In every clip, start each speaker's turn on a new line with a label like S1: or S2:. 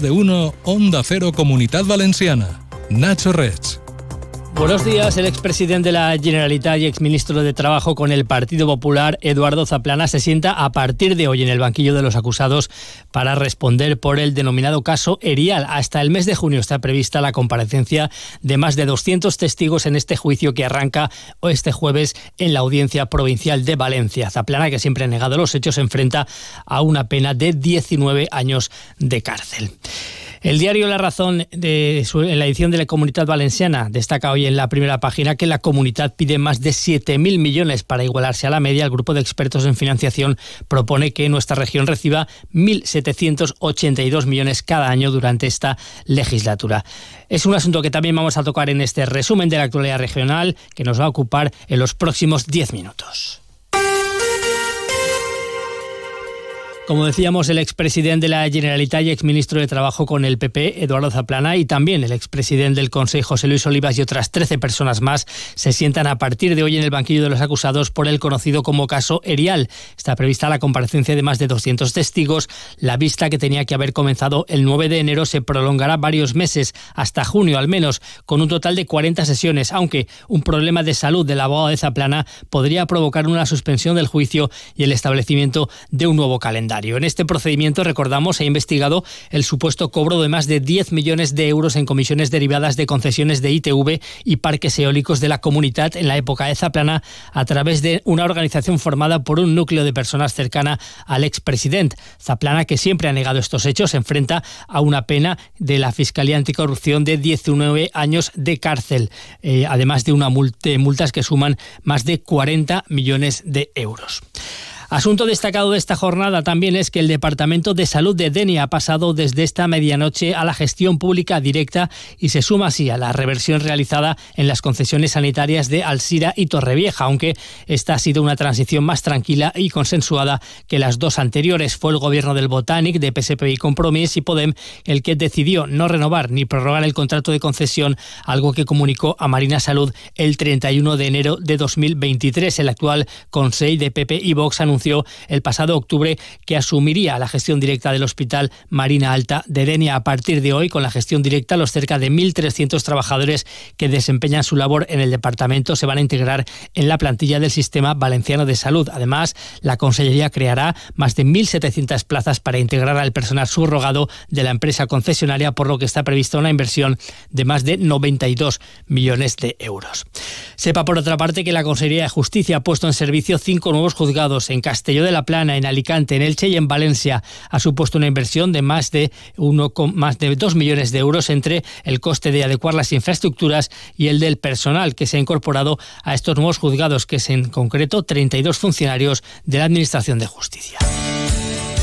S1: De uno, Onda Cero Comunidad Valenciana. Nacho Rech.
S2: Buenos días. El expresidente de la Generalitat y exministro de Trabajo con el Partido Popular, Eduardo Zaplana, se sienta a partir de hoy en el banquillo de los acusados para responder por el denominado caso Erial. Hasta el mes de junio está prevista la comparecencia de más de 200 testigos en este juicio que arranca este jueves en la Audiencia Provincial de Valencia. Zaplana, que siempre ha negado los hechos, se enfrenta a una pena de 19 años de cárcel. El diario La Razón, de en la edición de la Comunidad Valenciana, destaca hoy en la primera página que la comunidad pide más de 7.000 millones para igualarse a la media. El grupo de expertos en financiación propone que nuestra región reciba 1.782 millones cada año durante esta legislatura. Es un asunto que también vamos a tocar en este resumen de la actualidad regional que nos va a ocupar en los próximos 10 minutos. Como decíamos, el expresidente de la Generalitat y exministro de Trabajo con el PP, Eduardo Zaplana, y también el expresidente del Consejo, José Luis Olivas, y otras 13 personas más se sientan a partir de hoy en el banquillo de los acusados por el conocido como caso Erial. Está prevista la comparecencia de más de 200 testigos. La vista que tenía que haber comenzado el 9 de enero se prolongará varios meses, hasta junio al menos, con un total de 40 sesiones, aunque un problema de salud del abogado de Zaplana podría provocar una suspensión del juicio y el establecimiento de un nuevo calendario. En este procedimiento, recordamos, se ha investigado el supuesto cobro de más de 10 millones de euros en comisiones derivadas de concesiones de ITV y parques eólicos de la comunidad en la época de Zaplana a través de una organización formada por un núcleo de personas cercana al expresidente. Zaplana, que siempre ha negado estos hechos, se enfrenta a una pena de la Fiscalía Anticorrupción de 19 años de cárcel, eh, además de una multa, multas que suman más de 40 millones de euros. Asunto destacado de esta jornada también es que el Departamento de Salud de Denia ha pasado desde esta medianoche a la gestión pública directa y se suma así a la reversión realizada en las concesiones sanitarias de Alsira y Torrevieja, aunque esta ha sido una transición más tranquila y consensuada que las dos anteriores. Fue el gobierno del Botanic, de PSP y Compromís y Podem el que decidió no renovar ni prorrogar el contrato de concesión, algo que comunicó a Marina Salud el 31 de enero de 2023. El actual Consejo de PP y Vox anunció el pasado octubre que asumiría la gestión directa del Hospital Marina Alta de Denia. A partir de hoy, con la gestión directa, los cerca de 1.300 trabajadores que desempeñan su labor en el departamento se van a integrar en la plantilla del Sistema Valenciano de Salud. Además, la Consellería creará más de 1.700 plazas para integrar al personal subrogado de la empresa concesionaria, por lo que está prevista una inversión de más de 92 millones de euros. Sepa, por otra parte, que la Consejería de Justicia ha puesto en servicio cinco nuevos juzgados en Castelló de la Plana, en Alicante, en Elche y en Valencia. Ha supuesto una inversión de más de, uno, más de 2 millones de euros entre el coste de adecuar las infraestructuras y el del personal que se ha incorporado a estos nuevos juzgados, que es en concreto 32 funcionarios de la Administración de Justicia.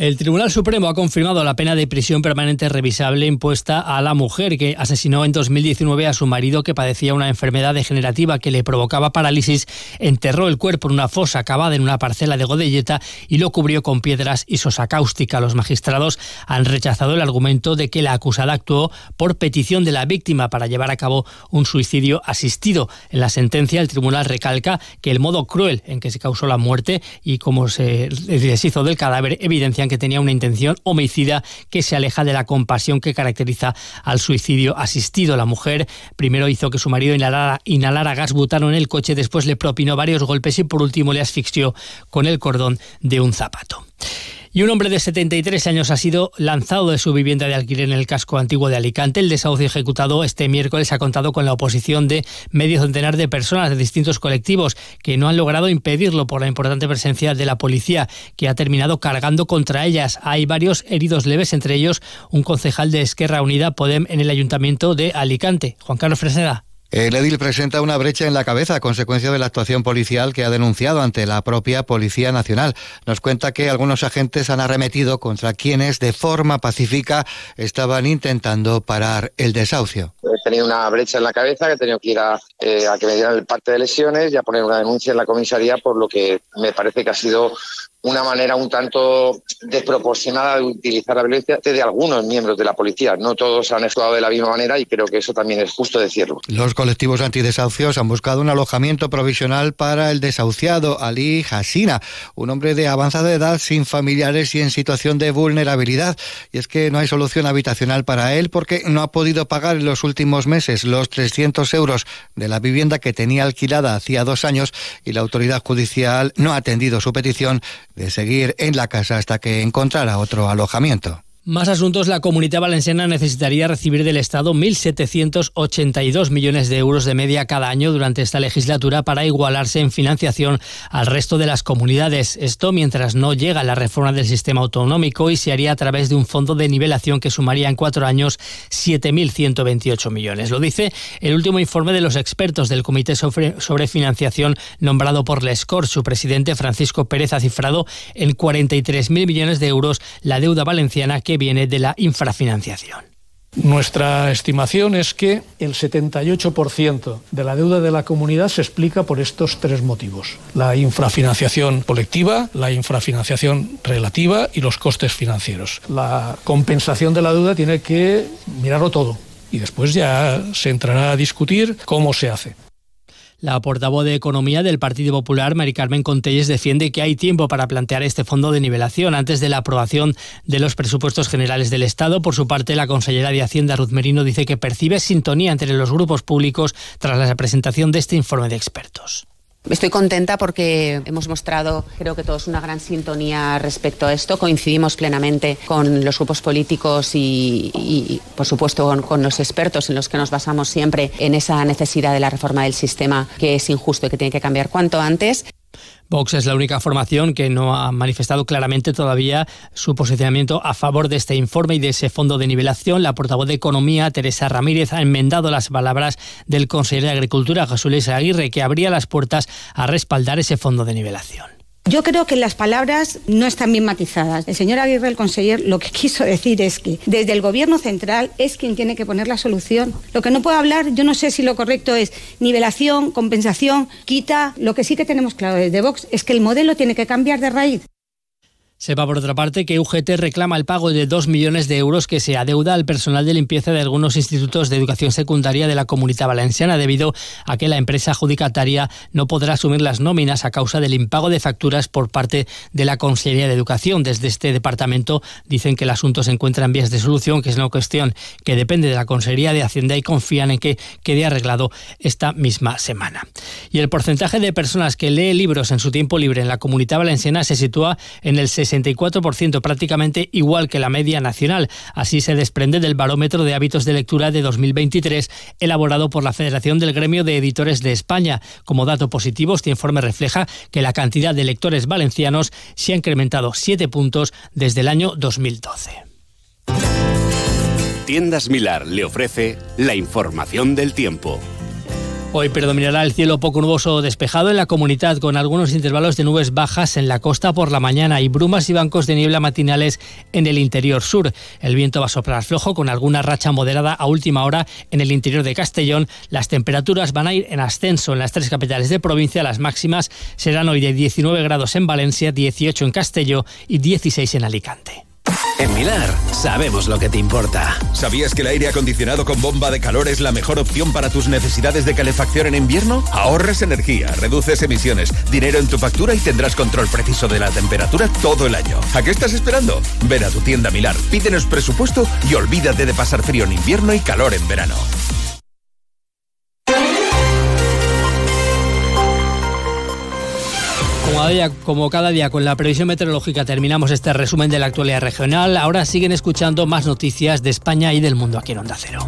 S2: El Tribunal Supremo ha confirmado la pena de prisión permanente revisable impuesta a la mujer que asesinó en 2019 a su marido que padecía una enfermedad degenerativa que le provocaba parálisis, enterró el cuerpo en una fosa cavada en una parcela de Godelleta y lo cubrió con piedras y sosa cáustica. Los magistrados han rechazado el argumento de que la acusada actuó por petición de la víctima para llevar a cabo un suicidio asistido. En la sentencia, el tribunal recalca que el modo cruel en que se causó la muerte y cómo se deshizo del cadáver evidencian que tenía una intención homicida que se aleja de la compasión que caracteriza al suicidio asistido. La mujer primero hizo que su marido inhalara, inhalara gas butano en el coche, después le propinó varios golpes y por último le asfixió con el cordón de un zapato. Y un hombre de 73 años ha sido lanzado de su vivienda de alquiler en el casco antiguo de Alicante. El desahucio ejecutado este miércoles ha contado con la oposición de medio centenar de personas de distintos colectivos que no han logrado impedirlo por la importante presencia de la policía, que ha terminado cargando contra ellas. Hay varios heridos leves, entre ellos un concejal de Esquerra Unida Podem en el ayuntamiento de Alicante. Juan Carlos Fresneda.
S3: El edil presenta una brecha en la cabeza a consecuencia de la actuación policial que ha denunciado ante la propia Policía Nacional. Nos cuenta que algunos agentes han arremetido contra quienes de forma pacífica estaban intentando parar el desahucio.
S4: He tenido una brecha en la cabeza que he tenido que ir a, eh, que me dieran el parte de lesiones y a poner una denuncia en la comisaría por lo que me parece que ha sido una manera un tanto desproporcionada de utilizar la violencia de algunos miembros de la policía. No todos han actuado de la misma manera y creo que eso también es justo decirlo.
S3: Los colectivos antidesahucios han buscado un alojamiento provisional para el desahuciado Ali Hasina, un hombre de avanzada edad sin familiares y en situación de vulnerabilidad. Y es que no hay solución habitacional para él porque no ha podido pagar en los últimos meses los 300 euros de la vivienda que tenía alquilada hacía dos años y la autoridad judicial no ha atendido su petición de seguir en la casa hasta que encontrara otro alojamiento.
S2: Más asuntos. La comunidad valenciana necesitaría recibir del Estado 1.782 millones de euros de media cada año durante esta legislatura para igualarse en financiación al resto de las comunidades. Esto mientras no llega la reforma del sistema autonómico y se haría a través de un fondo de nivelación que sumaría en cuatro años 7.128 millones. Lo dice el último informe de los expertos del Comité sobre, Financiación nombrado por Lescor. Su presidente Francisco Pérez ha cifrado en 43.000 millones de euros la deuda valenciana que viene de la infrafinanciación.
S5: Nuestra estimación es que el 78% de la deuda de la comunidad se explica por estos tres motivos. La infrafinanciación colectiva, la infrafinanciación relativa y los costes financieros. La compensación de la deuda tiene que mirarlo todo y después ya se entrará a discutir cómo se hace.
S2: La portavoz de Economía del Partido Popular, Mari Carmen Contelles, defiende que hay tiempo para plantear este fondo de nivelación antes de la aprobación de los presupuestos generales del Estado. Por su parte, la consellera de Hacienda, Ruth Merino, dice que percibe sintonía entre los grupos públicos tras la presentación de este informe de expertos.
S6: Estoy contenta porque hemos mostrado, creo que todos, una gran sintonía respecto a esto. Coincidimos plenamente con los grupos políticos y, por supuesto, con, los expertos en los que nos basamos siempre en esa necesidad de la reforma del sistema que es injusto y que tiene que cambiar cuanto antes.
S2: Vox es la única formación que no ha manifestado claramente todavía su posicionamiento a favor de este informe y de ese fondo de nivelación. La portavoz de Economía, Teresa Ramírez, ha enmendado las palabras del consejero de Agricultura, Jesús Luis Aguirre, que abría las puertas a respaldar ese fondo de nivelación.
S7: Yo creo que las palabras no están bien matizadas. El señor Aguirre, el conseller, lo que quiso decir es que desde el gobierno central es quien tiene que poner la solución. Lo que no puedo hablar, yo no sé si lo correcto es nivelación, compensación, quita. Lo que sí que tenemos claro desde Vox es que el modelo tiene que cambiar de raíz.
S2: Sepa por otra parte que UGT reclama el pago de 2 millones de euros que se adeuda al personal de limpieza de algunos institutos de educación secundaria de la comunidad valenciana debido a que la empresa adjudicataria no podrá asumir las nóminas a causa del impago de facturas por parte de la Consejería de Educación. Desde este departamento dicen que el asunto se encuentra en vías de solución, que es una cuestión que depende de la Consejería de Hacienda y confían en que quede arreglado esta misma semana. Y el porcentaje de personas que lee libros en su tiempo libre en la comunidad valenciana se sitúa en el 64%, prácticamente igual que la media nacional. Así se desprende del barómetro de hábitos de lectura de 2023 elaborado por la Federación del Gremio de Editores de España. Como dato positivo, este informe refleja que la cantidad de lectores valencianos se ha incrementado 7 puntos desde el año 2012.
S8: Tiendas Milar le ofrece la información del tiempo.
S2: Hoy predominará el cielo poco nuboso o despejado en la comunidad, con algunos intervalos de nubes bajas en la costa por la mañana y brumas y bancos de niebla matinales en el interior sur. El viento va a soplar flojo con alguna racha moderada a última hora en el interior de Castellón. Las temperaturas van a ir en ascenso en las tres capitales de provincia. Las máximas serán hoy de 19 grados en Valencia, 18 en Castelló y 16 en Alicante.
S8: En Milar sabemos lo que te importa.
S9: ¿Sabías que el aire acondicionado con bomba de calor es la mejor opción para tus necesidades de calefacción en invierno? Ahorras energía, reduces emisiones, dinero en tu factura y tendrás control preciso de la temperatura todo el año. ¿A qué estás esperando? Ven a tu tienda Milar, pídenos presupuesto y olvídate de pasar frío en invierno y calor en verano.
S2: Como cada, día, con la previsión meteorológica terminamos este resumen de la actualidad regional. Ahora siguen escuchando más noticias de España y del mundo aquí en Onda Cero.